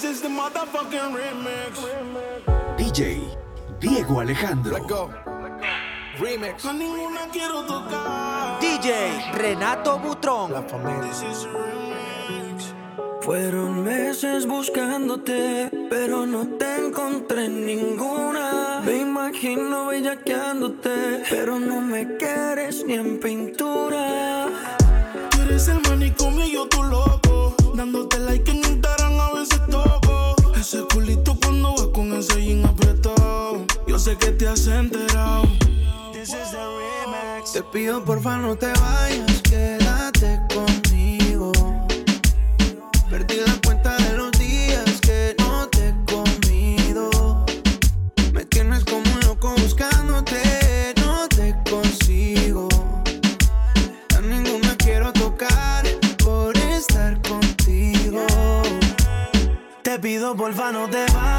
This is the motherfucking remix. DJ Diego Alejandro. Let go. Remix. A ninguna quiero tocar. DJ Renato Butrón. La familia. This is remix. Fueron meses buscándote, pero no te encontré ninguna. Me imagino bellaqueándote, pero no me quieres ni en pintura. Tú eres el manicomio y yo tu loco. Dándote like en sé que te has enterado. This is the remix. Te pido porfa no te vayas, quédate conmigo. Perdí la cuenta de los días que no te he comido. Me tienes como un loco buscándote, no te consigo. A ninguna quiero tocar por estar contigo. Te pido porfa no te vayas,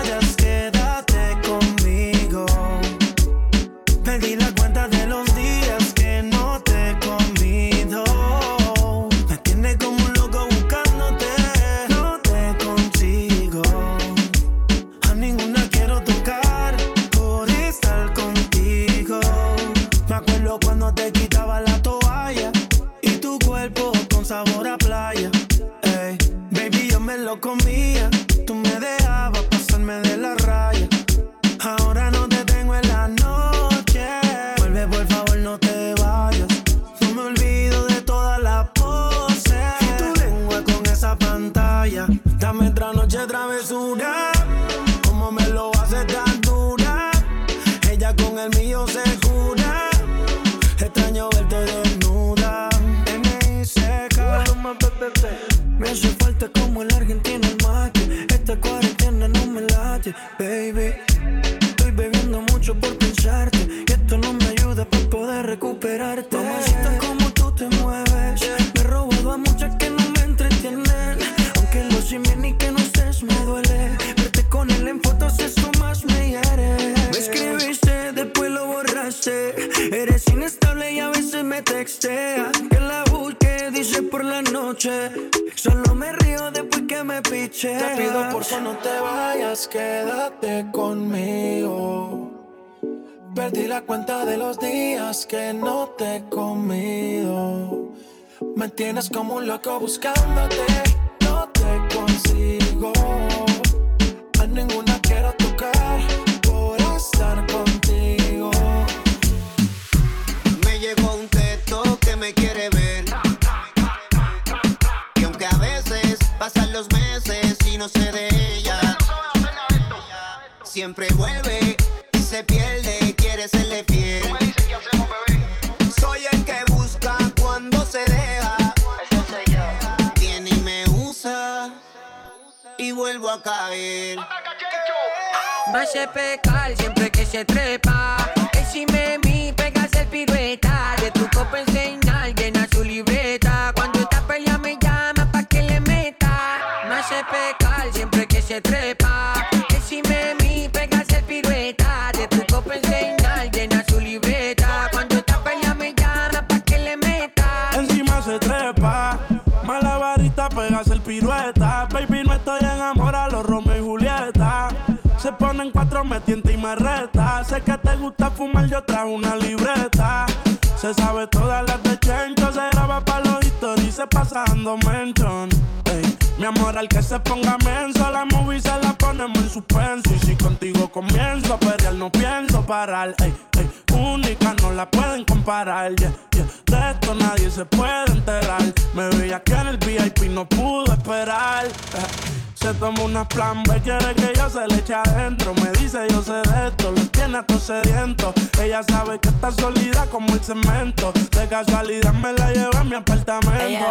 vayas, quédate conmigo. Perdí la cuenta de los días que no te he comido. Me tienes como un loco buscándote, no te consigo. A ninguna quiero tocar por estar contigo. Me llegó un texto que me quiere ver. Y aunque a veces pasan los meses y no de ella, siempre vuelve y se pierde quiere serle fiel. Soy el que busca cuando se deja. Viene y me usa y vuelvo a caer. Me hace pecar siempre que se trepa. Decime mi, pegas el pirueta. De tu copa enseñar, llena su libreta. Cuando está pelea me llama pa' que le meta. Me hace pecar siempre que se trepa. Me tienta y me reta. Sé que te gusta fumar, yo trajo una libreta. Se sabe todas las de Chencho, se graba pa' los historias se pasa dando mention. Mi amor, al que se ponga menso, la movie se la ponemos en suspenso. Y si contigo comienzo a pelear, no pienso parar. Ey, ey, única, no la pueden comparar. Yeah, yeah. De esto nadie se puede enterar. Me veía que en el VIP no pudo esperar. Eh, Se toma una plan B, quiere que yo se le eche adentro. Me dice yo sé de esto, lo tiene a todos sedientos. Ella sabe que está sólida como el cemento. De casualidad me la llevo a mi apartamento.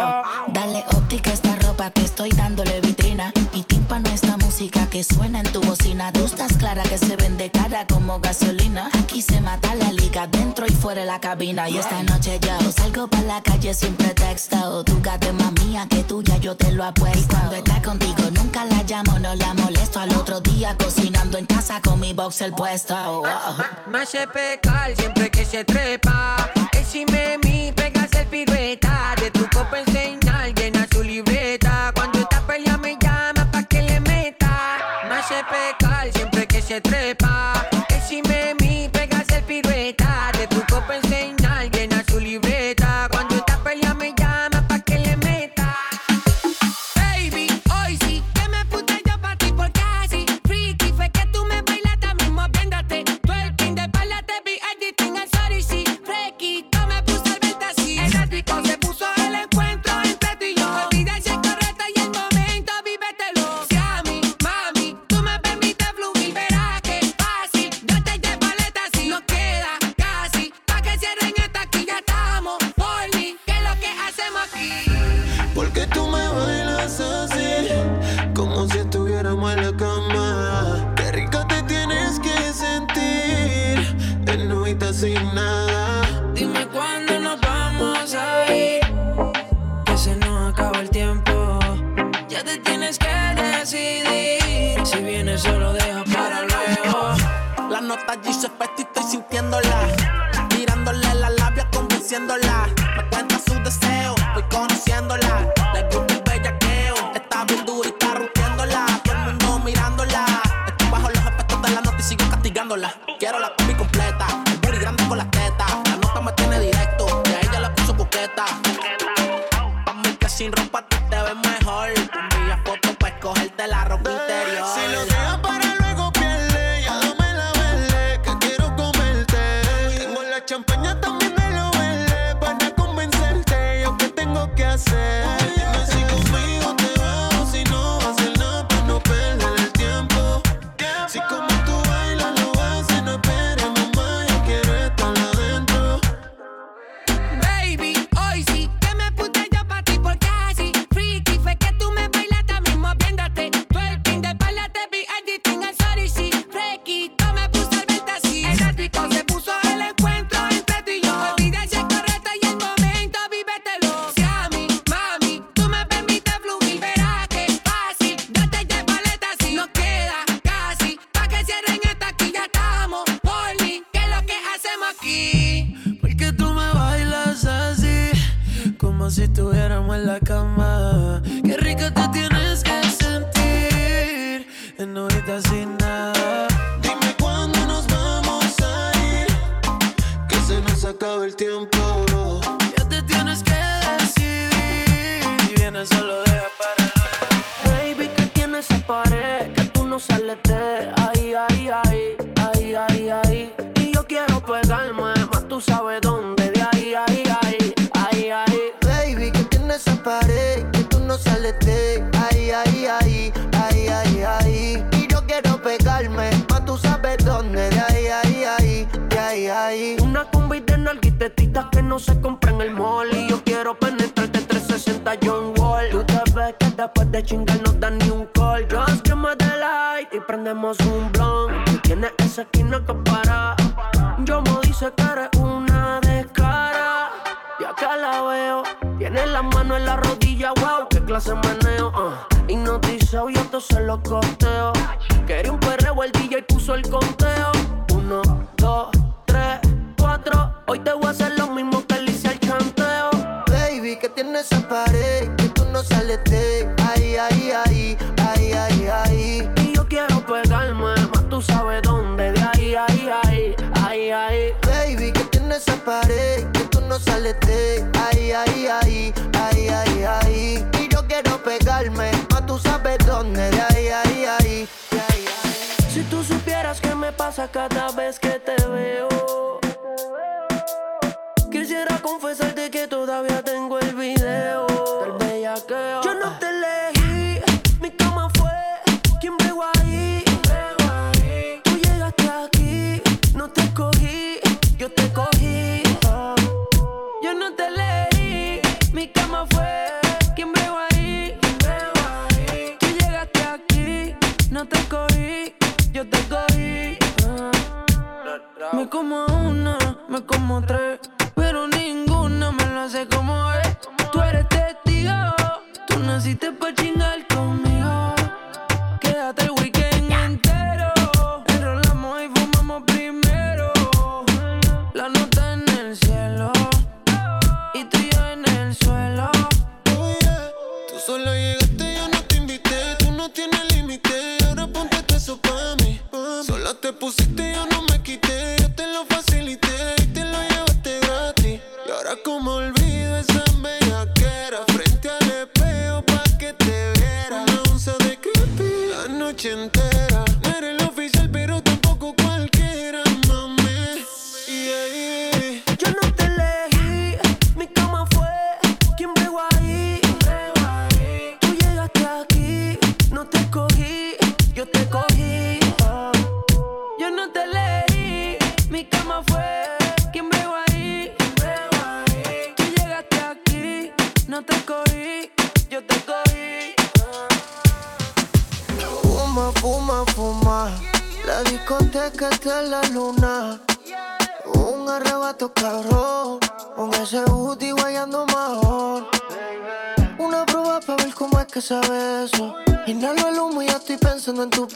Dale óptica a esta ropa que estoy dándole vitrina. Y tímpano esta música que suena en tu bocina. Tú estás clara que se vende cara como gasolina. Aquí se mata la liga dentro y fuera de la cabina. Y esta noche yo salgo para la calle sin pretexto. Más mía que tuya, yo te lo apuesto. Y cuando está contigo nunca la llamo, no la molesto. Al otro día cocinando en casa con mi boxer puesto. Oh, oh. Me pecar siempre que se trepa. Decime mi, pega el pirueta. De tu copa enseñar, llena su libreta. Cuando está pelea me llama pa' que le meta. Me hace pecar siempre que se trepa. 大一身白。champaña también me lo vele para convencerte. Yo que tengo que hacer. ay, ay, ay, ay, ay. Baby, que tiene esa pared, que tú no sales de. Ay, ay, ay, ay, ay, ay. Y yo quiero pegarme, ma tú sabes dónde. Ay, ay, ay, ay, ay. Si tú supieras qué me pasa cada vez que te veo.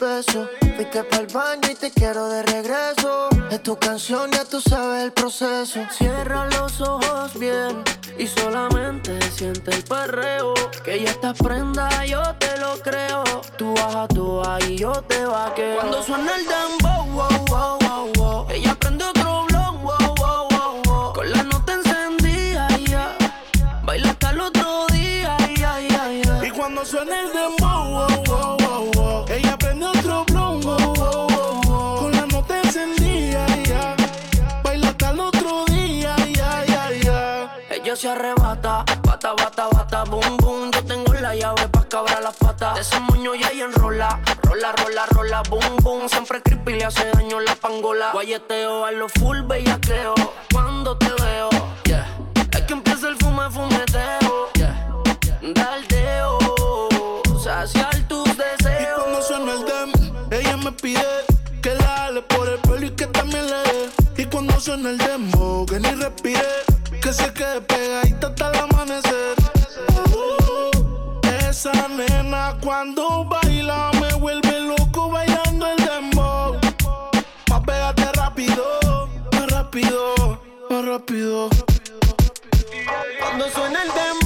peso. Fuiste pa'l baño y te quiero de regreso. Es tu canción, ya tú sabes el proceso. Cierra los ojos bien y solamente siente el perreo. Que ya estás prenda, yo te lo creo. Tú baja, tú ahí, yo te vaqueo. Cuando suena el dembow, wow, wow se arrebata. Bata, bata, bata, boom, boom. Yo tengo la llave pa' cabrar las patas. Ese moño y ella enrola. Rola, rola, rola, boom, boom. Siempre creepy le hace daño la pangola. Guayeteo a lo full bellaqueo. Cuando te veo, yeah. Es que empieza el fume, fumeteo. Yeah. Daldeo. Saciar tus deseos. Y cuando suena el dem, ella me pide que la ale por el pelo y que también le dé. Y cuando suena el demo, que ni respire que se quede pegadita hasta el amanecer. Uh, esa nena cuando baila me vuelve loco bailando el dembow. Más pégate rápido, más rápido, más rápido. Cuando suena el dembow.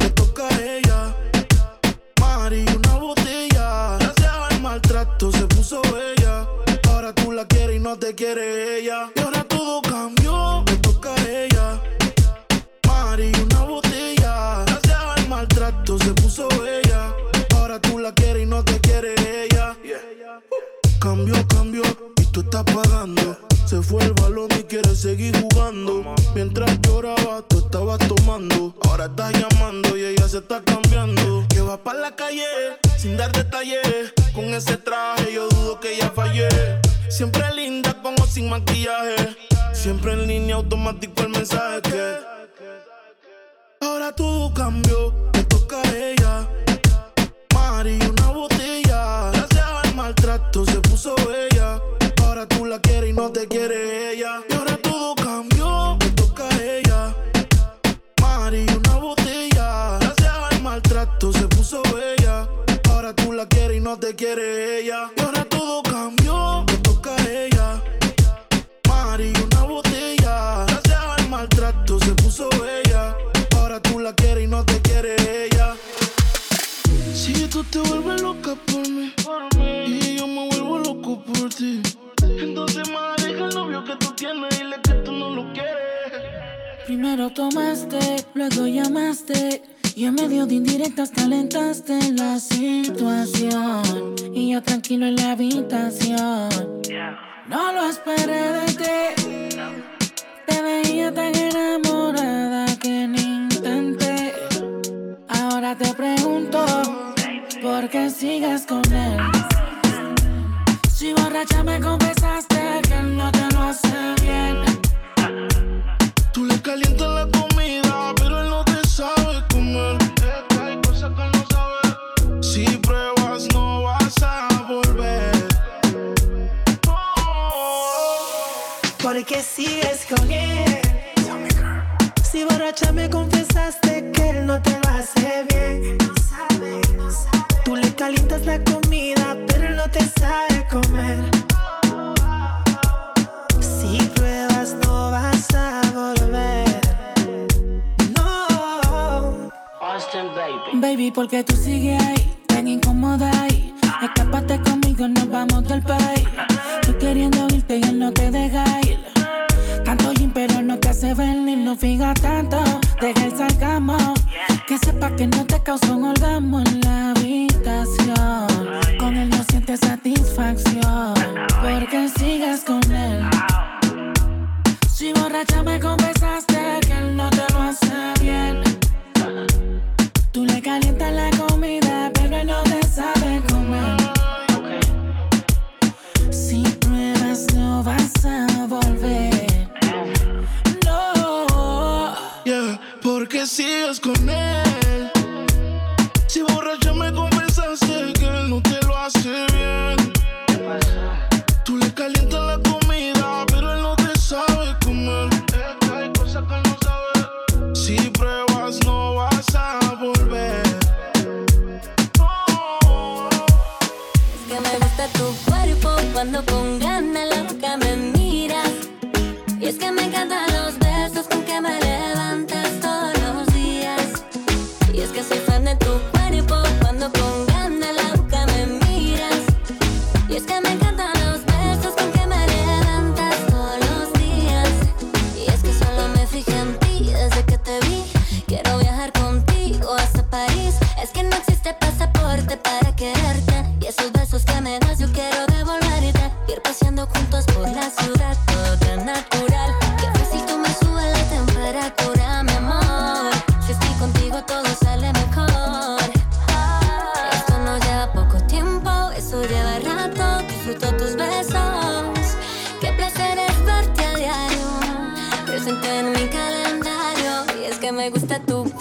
porque tú sigues ahí.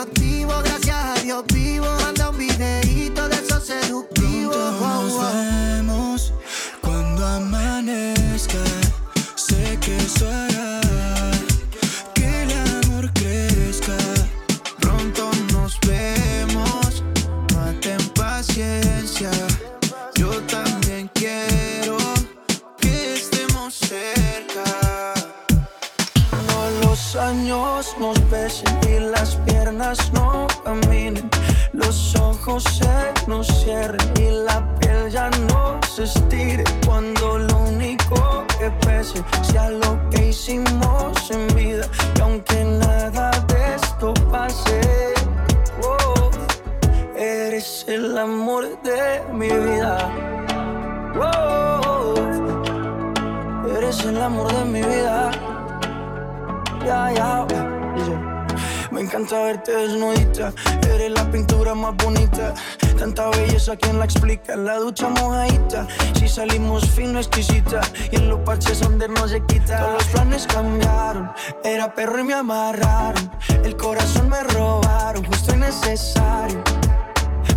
estamos gracias a Dios vivo. Manda un videíto de esos seductivos. Nos vemos cuando amanezca. Sé que soy no caminen. Los ojos se nos cierren y la piel ya no se estire. Cuando lo único que pese sea lo que hicimos en vida. Y aunque nada de esto pase, oh, eres el amor de mi vida. Oh, eres el amor de mi vida. Ya, dice. Encanta verte desnudita, eres la pintura más bonita. Tanta belleza, ¿quién la explica? La ducha mojadita, si salimos fino, exquisita. Y en los parches donde no se quita. Todos los planes cambiaron, era perro y me amarraron. El corazón me robaron, justo y necesario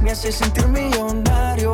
me hace sentir millonario.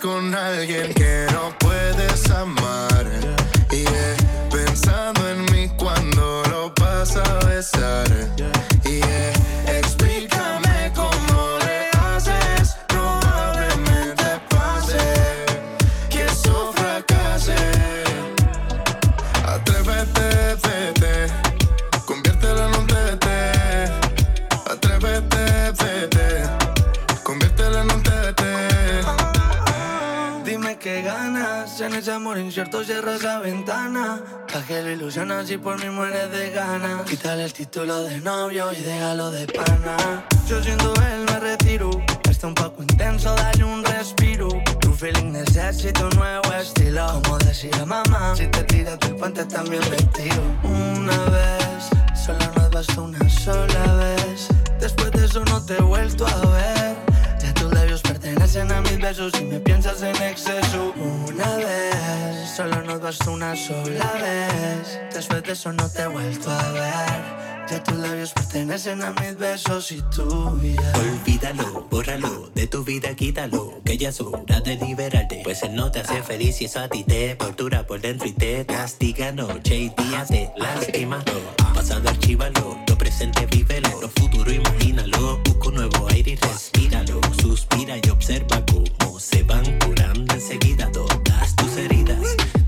Con alguien que no puedes amar. Incierto cierra esa ventana. Pa' que lo ilusionas y por mí mueres de ganas. Quítale el título de novio y déjalo de pana. Yo siendo él me retiro. Está un poco intenso, dale un respiro. Tu feeling necesita un nuevo estilo. Como decía mamá, si te tiras del puente también retiro. Una vez, solo nos basta una sola vez. Después de eso no te he vuelto a ver. Pertenecen a mis besos y me piensas en exceso. Una vez, solo nos basta una sola vez. Después de eso no te he vuelto a ver. Ya tus labios pertenecen a mis besos y tu vida. Olvídalo, bórralo, de tu vida quítalo, que ya es hora de liberarte. Pues él no te hace feliz y eso a ti te tortura por dentro y te castiga noche y día, te lastima. Lo pasado archívalo, lo presente vívelo, lo futuro imagínalo. Nuevo aire y respíralo. Suspira y observa cómo se van curando enseguida todas tus heridas.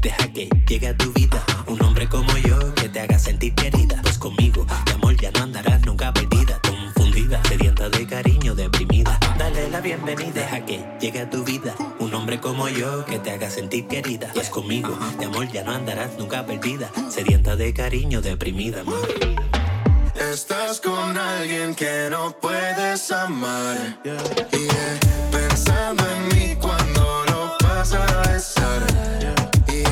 Deja que llegue a tu vida un hombre como yo que te haga sentir querida. Pues conmigo, de amor ya no andarás nunca perdida, confundida, sedienta de cariño, deprimida. Dale la bienvenida, deja que llegue a tu vida un hombre como yo que te haga sentir querida. Pues conmigo, de amor ya no andarás nunca perdida, sedienta de cariño, deprimida. Estás con alguien que no puedes amar. Y eh, pensando en mí cuando lo vas a besar. Y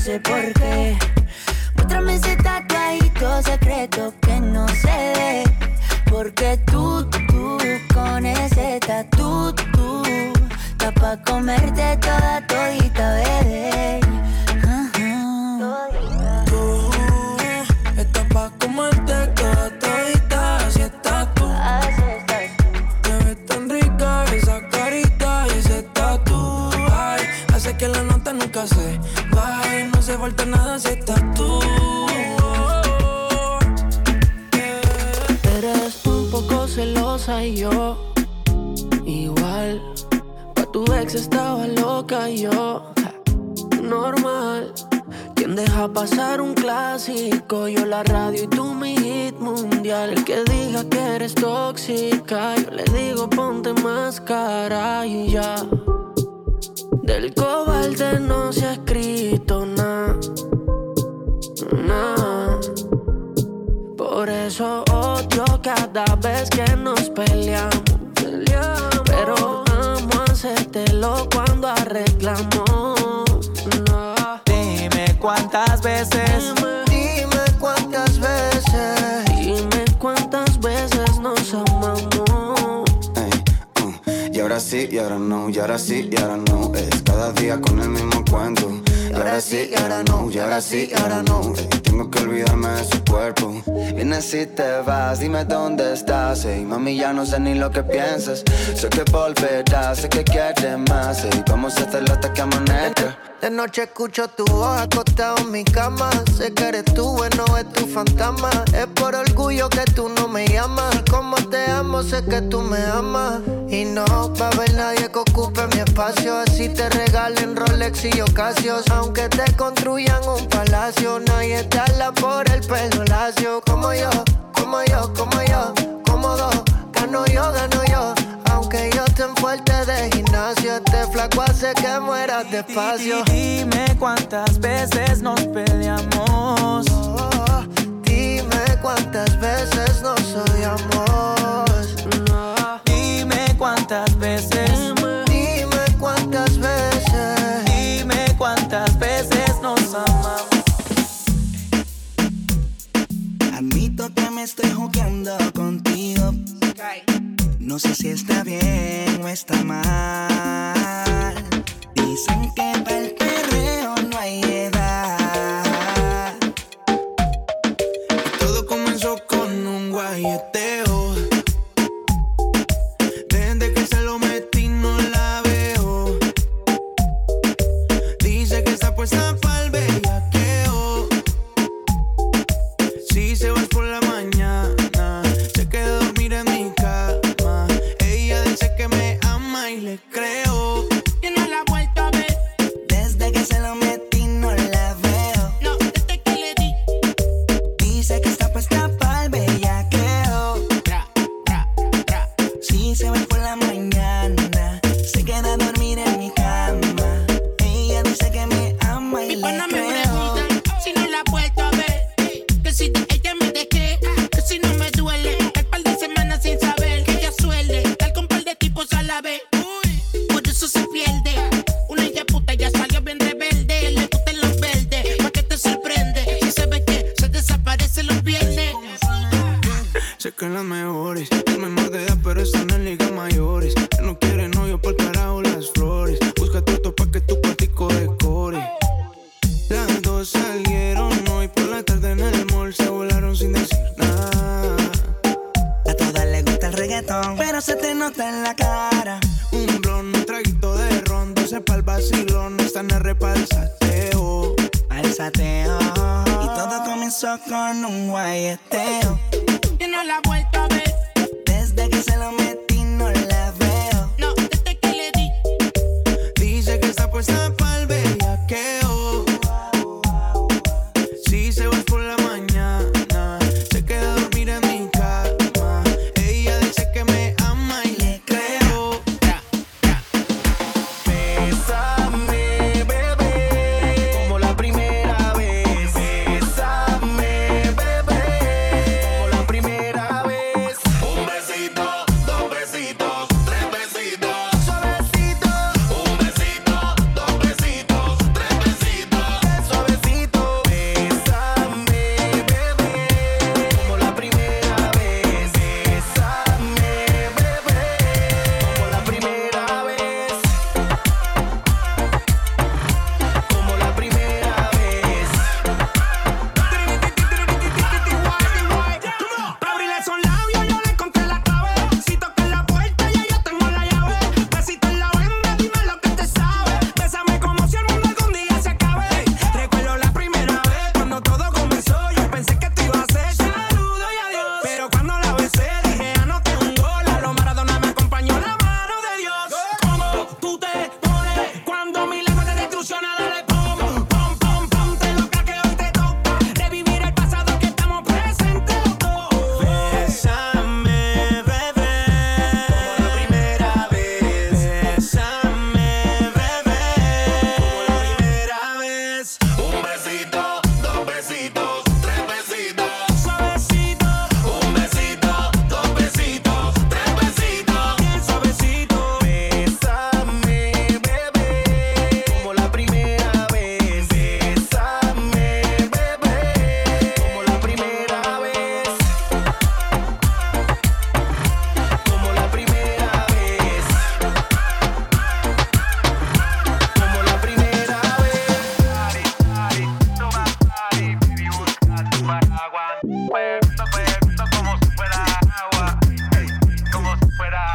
No sé por qué. Muéstrame ese tatuajito secreto que no se ve. Porque tú, tú, con ese tatu, tú, tú, está pa' comerte toda todita, bebé. falta nada si estás tú. Eh, eres un poco celosa y yo igual. Pa' tu ex estaba loca y yo normal. Quien deja pasar un clásico, yo la radio y tú mi hit mundial. El que diga que eres tóxica, yo le digo ponte más cara y ya. Del cobalde no se ha escrito Por eso odio cada vez que nos peleamos. Pero amo hacértelo cuando arreglamos. Dime cuántas veces. Dime sí, y ahora no, y ahora sí, y ahora no. Es cada día con el mismo cuento. Y ahora sí, y ahora no, y ahora sí, y ahora no. Tengo que olvidarme de su cuerpo. Vienes y te vas, dime dónde estás. Ey, mami, ya no sé ni lo que piensas. Sé que volverás, sé que quieres más. Ey, vamos a hacerlo hasta que amanezca. De noche escucho tu voz acostado en mi cama. Sé que eres tú, bueno, es tu fantasma. Es por orgullo que tú no me llamas. Como te amo, sé que tú me amas. Y no va a haber nadie que ocupe mi espacio. Así te regalen Rolex y Ocasios. Aunque te construyan un palacio, nadie te habla por el pelo lacio. Como yo, como yo, como yo, cómodo. Gano yo, gano yo. Flaco hace que mueras despacio. Dime cuántas veces nos peleamos. Dime cuántas veces nos odiamos. Dime cuántas veces. Dime cuántas veces. Dime cuántas veces nos amamos. Admito que me estoy jugando contigo. No sé si está bien o está mal. Dicen que para el perreo no hay edad.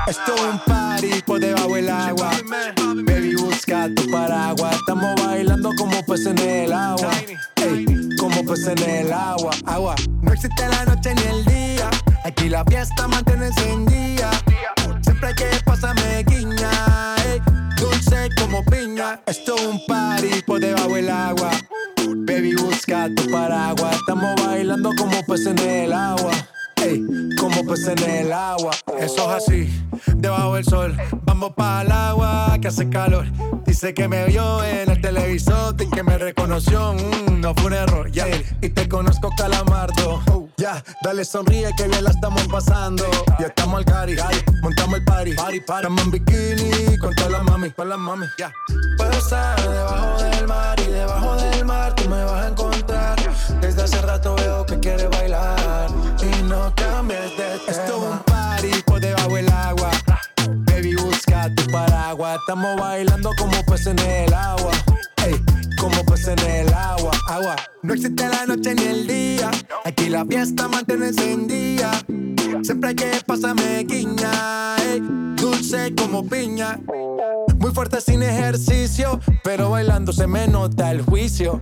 Esto es un party por debajo del agua. Baby, busca tu paraguas. Estamos bailando como peces en el agua. Ey, como peces en el agua. Agua. No existe la noche ni el día. Aquí la fiesta mantiene encendida. Siempre hay que pasarme guiña. Ey, dulce como piña. Esto es un party por debajo del agua. Baby, busca tu paraguas. Estamos bailando como peces en el agua. Ey, como peces en el agua. Eso es así, debajo del sol. Vamos para el agua que hace calor. Dice que me vio en el televisor y que me reconoció. Mm, no fue un error, ya. Y te conozco, calamardo. Ya, dale sonríe que bien la estamos pasando. Ya estamos al cari, montamos el party. party, party. Estamos en bikini con todas las mami, con las mami. Ya. Puedo estar debajo del mar y debajo del mar tú me vas a encontrar. Desde hace rato veo que quieres bailar no cambies de tema. Esto es un party por debajo del agua. Baby, busca tu paraguas. Estamos bailando como peces en el agua. Ey, como peces en el agua, agua. No existe la noche ni el día. Aquí la fiesta mantiene encendida. Siempre hay que pasarme guiña. ey, dulce como piña. Muy fuerte sin ejercicio, pero bailando se me nota el juicio.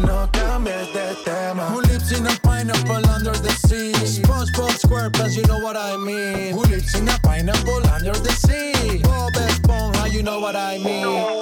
cambies de tema. Who lives in a pineapple under the sea? SpongeBob SquarePants, you know what I mean. Who lives in a pineapple under the sea? Bob Esponja, you know what I mean. Yo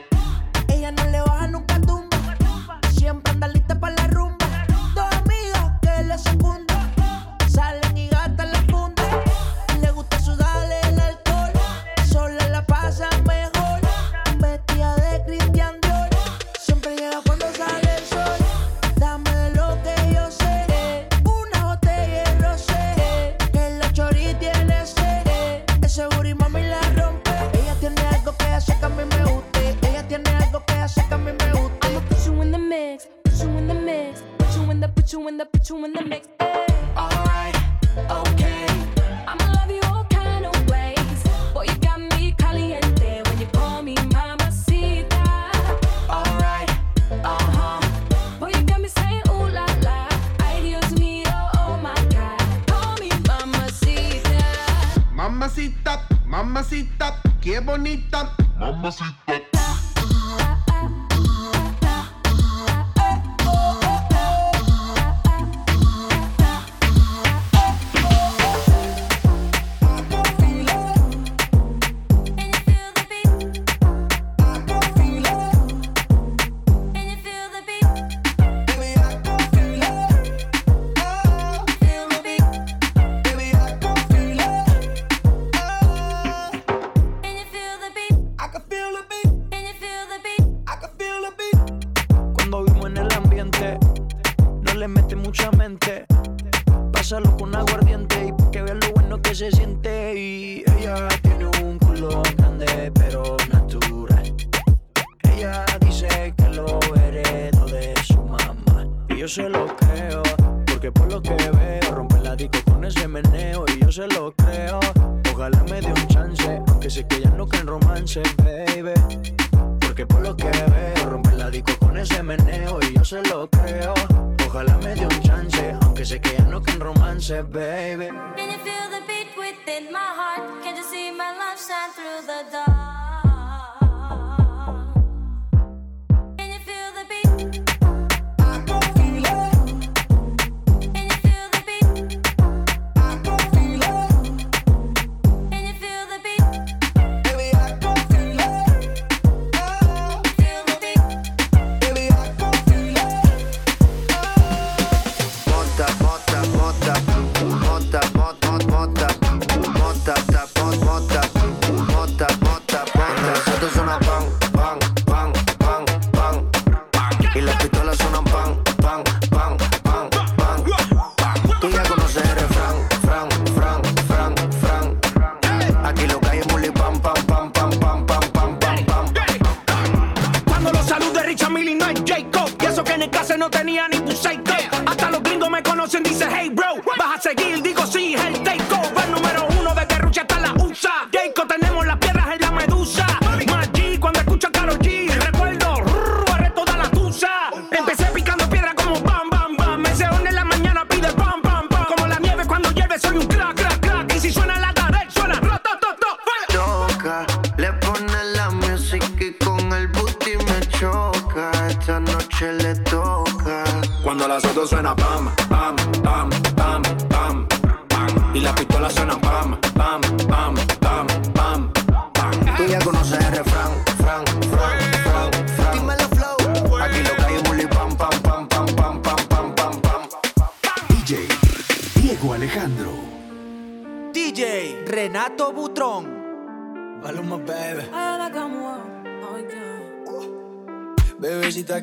Ojalá me dé un chance, aunque sé que ya no romance, baby. Can you feel the beat within my heart? Can you see my love shine through the dark?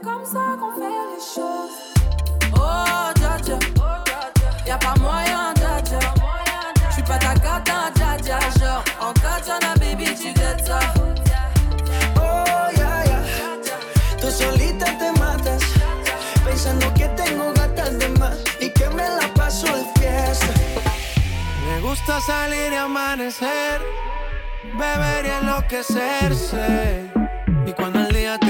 C'est comme ça qu'on fait les choses Oh dja dja Y'a pas moyen dja dja J'suis pas ta cata dja dja Genre en katana baby tu dettes ça Oh, ya, ya. Tú solita te matas, pensando que tengo gatas de más y que me la paso de fiesta. gusta salir y amanecer, beber y enloquecerse. Y cuando el día no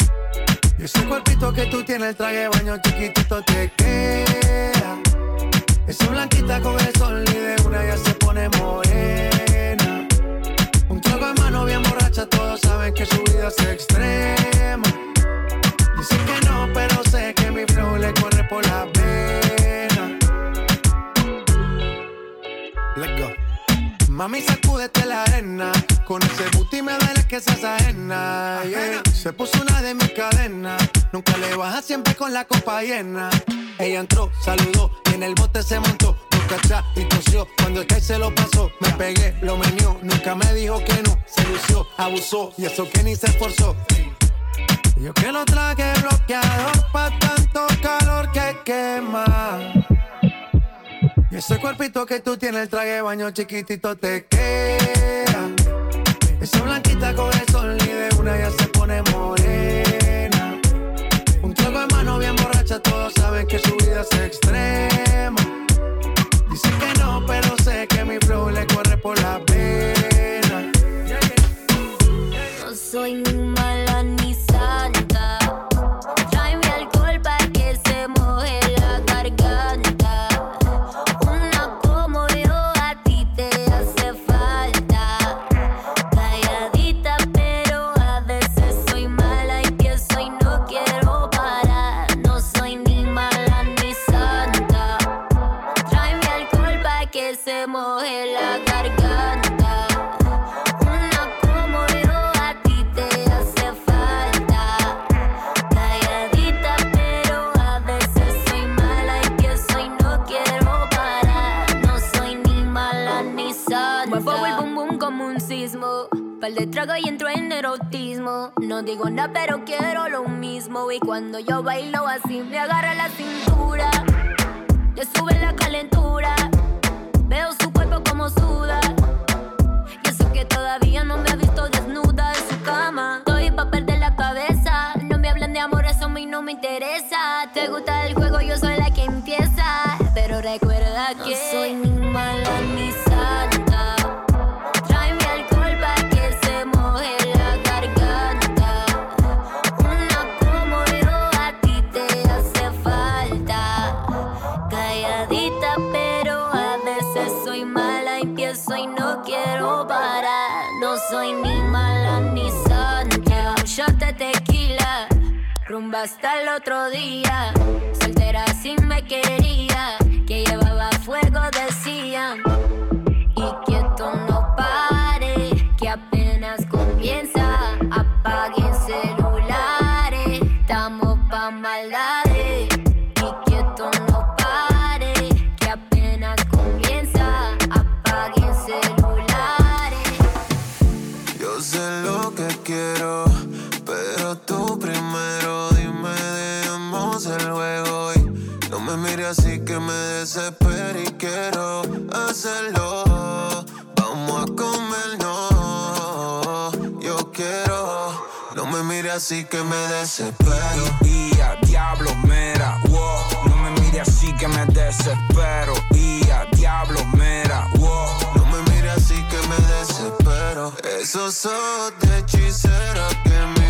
Ese cuerpito que tú tienes, el traje de baño chiquitito te queda. Esa blanquita con el sol y de una ya se pone morena. Un trago de mano bien borracha, todos saben que su vida es extrema. Dice que no, pero sé que mi flow le corre por la pena. Let's go. Mami, sacúdete la arena. Con ese que seas ajena. yeah. Se puso una de mis cadenas. Nunca le baja siempre con la copa llena. Ella entró, saludó y en el bote se montó. Nunca atrás y tosió. Cuando el que se lo pasó, me pegué, lo menió. Nunca me dijo que no. Se lució, abusó y eso que ni se esforzó. Yo que no traje bloqueador pa' tanto calor que quema. Y ese cuerpito que tú tienes, el traje baño chiquitito te queda. Esa blanquita con el sol y de una ya se pone morena. Un trago de mano bien borracha, todos saben que su vida es extrema. Par de trago y entro en erotismo. No digo nada, pero quiero lo mismo. Y cuando yo bailo así, me agarra la cintura. Le sube la calentura. Veo su cuerpo como suda. Y eso que todavía no me ha visto desnuda en su cama. Estoy pa' perder la cabeza. No me hablen de amor, eso a mí no me interesa. Te gusta el juego, yo soy la que empieza. Pero recuerda que no soy ni mala ni Rumba hasta el otro día. Soltera sin me quería. Que llevaba fuego, decían. Así que me desespero. Y a diablo, mera, wow. No me mires así que me desespero. Y a diablo, mera, wow. No me mires así que me desespero. Esos ojos de hechicera que me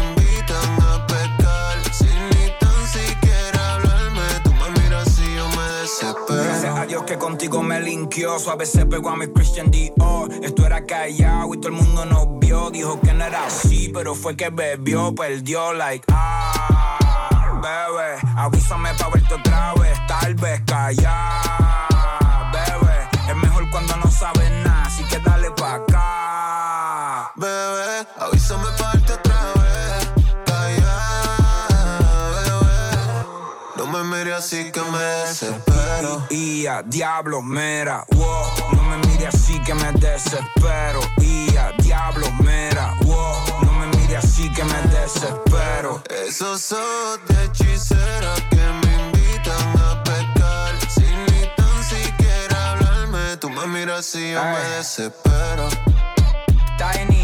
que contigo me linkeó. Suave se pegó a mi Christian Dior. Esto era callado y todo el mundo nos vio. Dijo que no era así, pero fue que bebió, perdió, like, ah, bebé. Avísame pa' verte otra vez, tal vez callar, bebé. Es mejor cuando no sabes nada, así que dale pa' acá. Bebé, avísame pa' así que me desespero. Y a diablo, mera, wow. No me mires así que me desespero. Y a diablo, mera, wow. No me mire así que me desespero. Esos ojos de hechicera que me invitan a pecar. Sin ni tan siquiera hablarme, tú me miras así, yo me desespero. Tiny,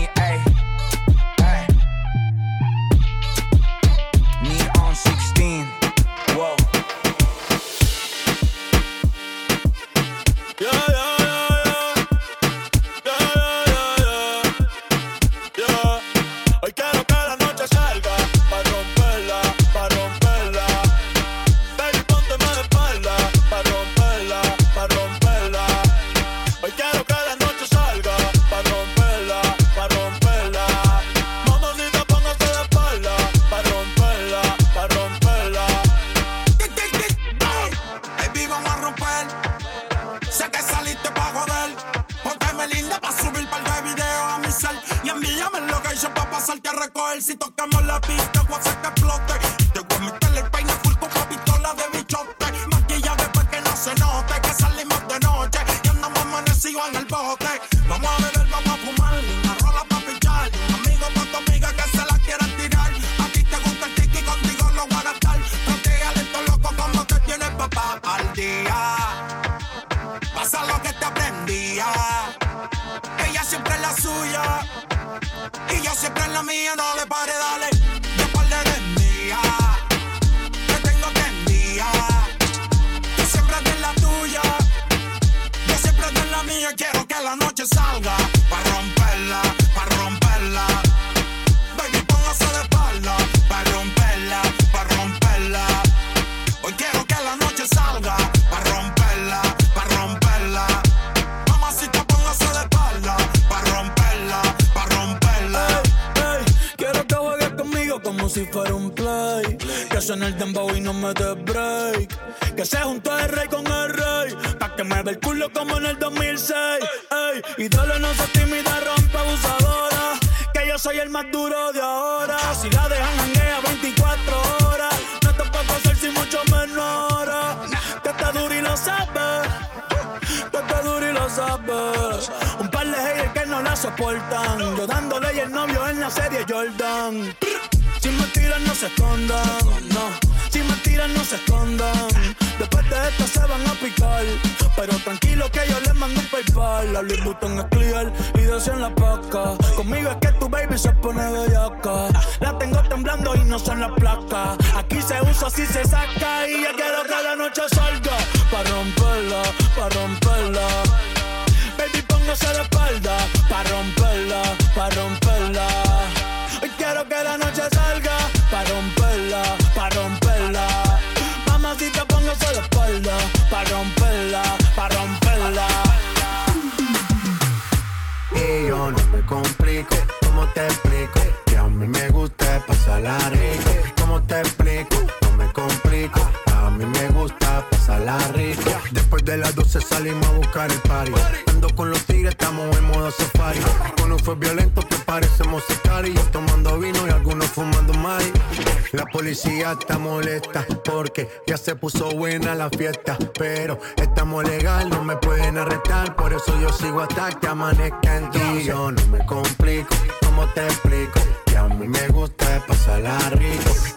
no la soportan. Yo dándole y el novio en la serie Jordan. Si me tiran, no se escondan. No, si me tiran, no se escondan. Después de esto se van a picar. Pero tranquilo que yo les mando un PayPal. La Louis Vuitton es clear y deseo en la paca. Conmigo es que tu baby se pone bellaca. La tengo temblando y no son las placas. Aquí se usa, así se saca. Y yo quiero que la noche salga. Pa' romperla, pa' romperla. Baby, póngase de espalda. Pa' romperla, pa' romperla. Hoy quiero que la noche salga. Pa' romperla, pa' romperla. Mamacita, póngase de espalda. Pa' romperla, pa' romperla. Y yo no me complico, ¿cómo te explico? Que a mí me gusta pasarla rico. ¿Cómo te explico? No me complico, mí me gusta pasarla rico. Después de las 12 salimos a buscar el party. Ando con los tigres, estamos en modo safari. Con un fue violento que parecemos y Yo tomando vino y algunos fumando mari. La policía está molesta porque ya se puso buena la fiesta. Pero estamos legal, no me pueden arrestar. Por eso yo sigo hasta que amanezca en ti. Yo no me complico, ¿cómo te explico? Que a mí me gusta pasarla rico.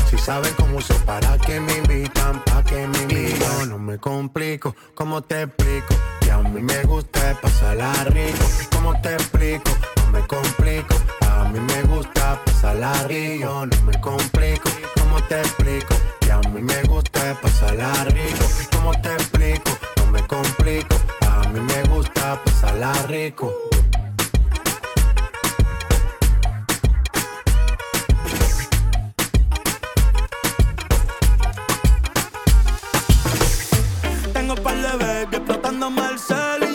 Si saben cómo uso para que me invitan, pa' que me invitan. No me complico, ¿cómo te explico? Que a mí me gusta pasarla rico. ¿Cómo te explico? No me complico. A mí me gusta pasarla rico. No me complico, ¿cómo te explico? Que a mí me gusta pasarla rico. ¿Cómo te explico? No me complico. A mí me gusta pasarla rico. Baby explotándome el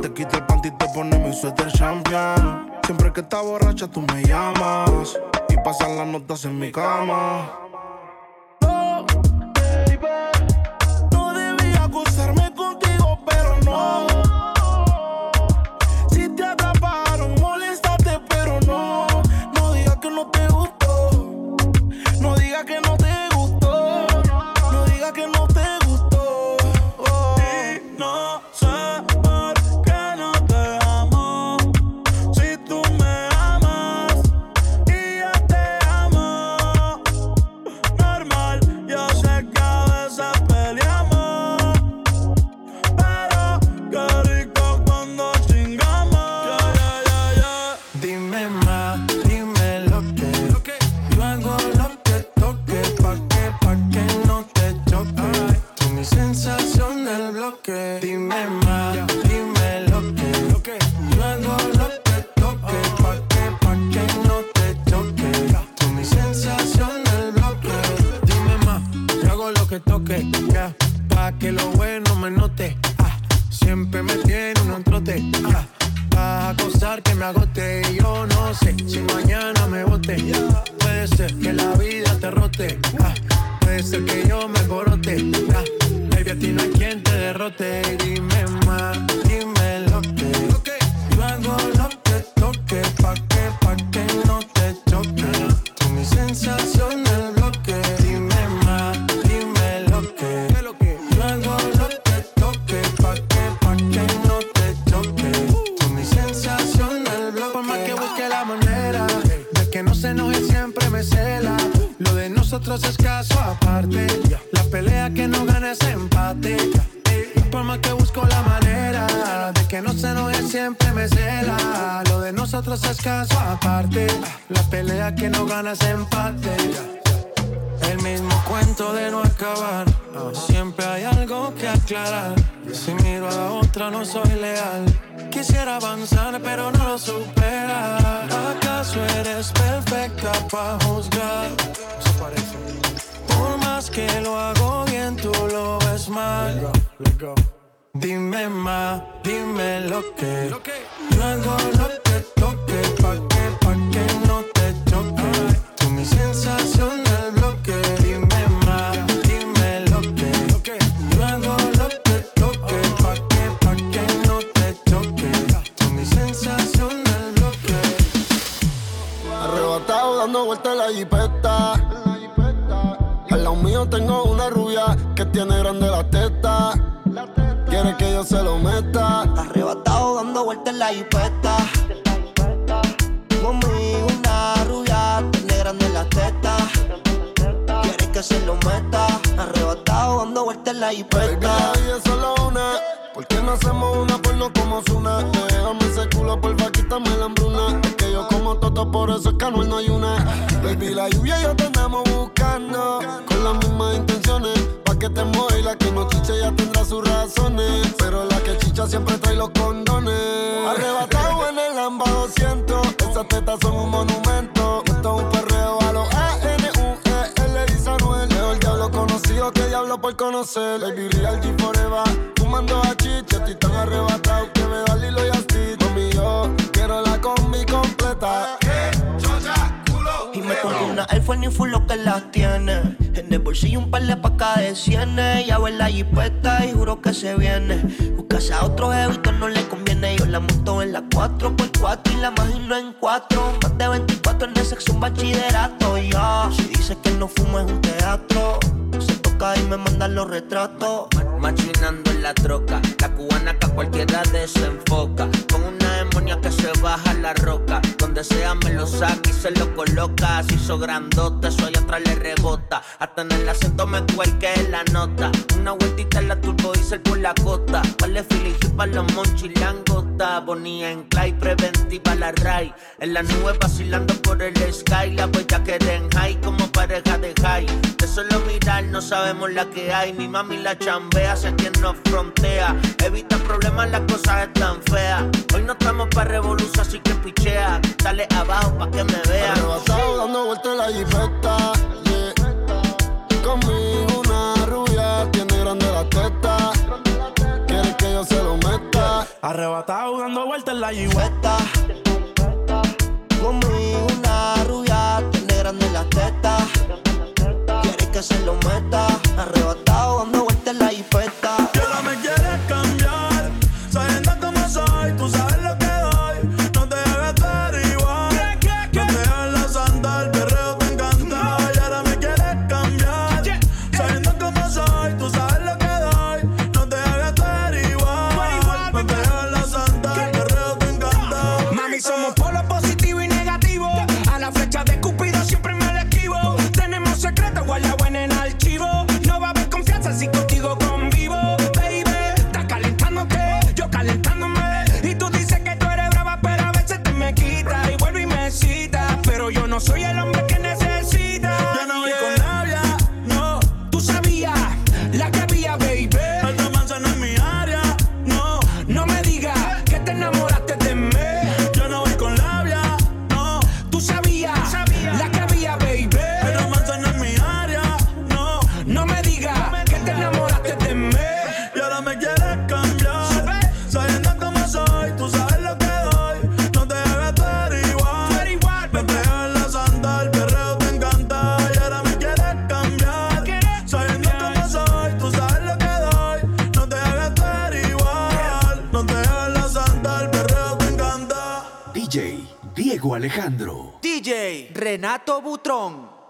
Te quito el panty, te pone mi suéter champion. Siempre que estás borracha, tú me llamas. Y pasan las notas en mi cama. Si miro a otra no soy leal. Quisiera avanzar pero no lo supera. ¿Acaso eres perfecta para juzgar? Por más que lo hago bien, tú lo ves mal. Dime más, dime lo que. No hago lo que toque pa' que la jipeta. Al lado mío tengo una rubia que tiene grande la teta. Quiere que yo se lo meta. Arrebatado dando vueltas en la jipeta. Conmigo una rubia tiene grande la teta. Quiere que se lo meta. Arrebatado dando vueltas en la jipeta. es solo una. ¿Por qué no hacemos una por no como Zuna? Déjame ese culo, porfa, quítame la hambruna somos por eso es que no hay una. Baby, la lluvia y yo te andamos buscando. Con las mismas intenciones, pa' que te mueva la que no chicha ya tendrá sus razones. Pero la que chicha siempre trae los condones. Arrebatado en el Lamba 200, esas tetas son un monumento. Esto es un perreo a los A-N-U-E-L, dice Leo el diablo conocido que diablo por conocer. Baby, real G forever, fumando a chicha, estoy tan arrebatado que me da el hilo y hasta combi completa. Y me compré una Air Force ni full lo que las tiene. En el bolsillo un par de pacas de cienes. Ya ver la jipeta y juro que se viene. Buscase a otro jevito, no le conviene. Yo la monto en la 4x4 y la imagino en 4. Más de 24 en el sexo, un bachillerato. Ya, yeah. si dice que no fumo es un teatro. Se toca y me mandan los retratos. Machinando en la troca. La cubana que a cualquiera desenfoca. Con una demonia que se baja la roca. Donde sea me lo saca y se lo coloca. Así hizo grandote, eso allá atrás le rebota. Hasta en el acento me que es la nota. Una vueltita en la turbo diesel por la costa. Vale Philly para los monchis langota. Bonía en clay, preventiva la ray. En la nube vacilando por el sky. La huella que den high como pareja de high. De solo mirar no sabemos la que hay. Mi mami la chambea, sé quien nos frontea. Evita problemas, las cosas están feas. Hoy no estamos para revolución, así que pichea. Dale abajo pa' que me vea. Arrebatado dando vueltas en la jipeta, yeah. Conmigo una rubia tiene grande la teta. Quiere que yo se lo meta. Arrebatado dando vueltas en la jipeta. Conmigo una rubia tiene grande la teta. Quiere que se lo meta. Arrebatado dando vueltas en la jipeta. Alejandro. DJ Renato Butrón.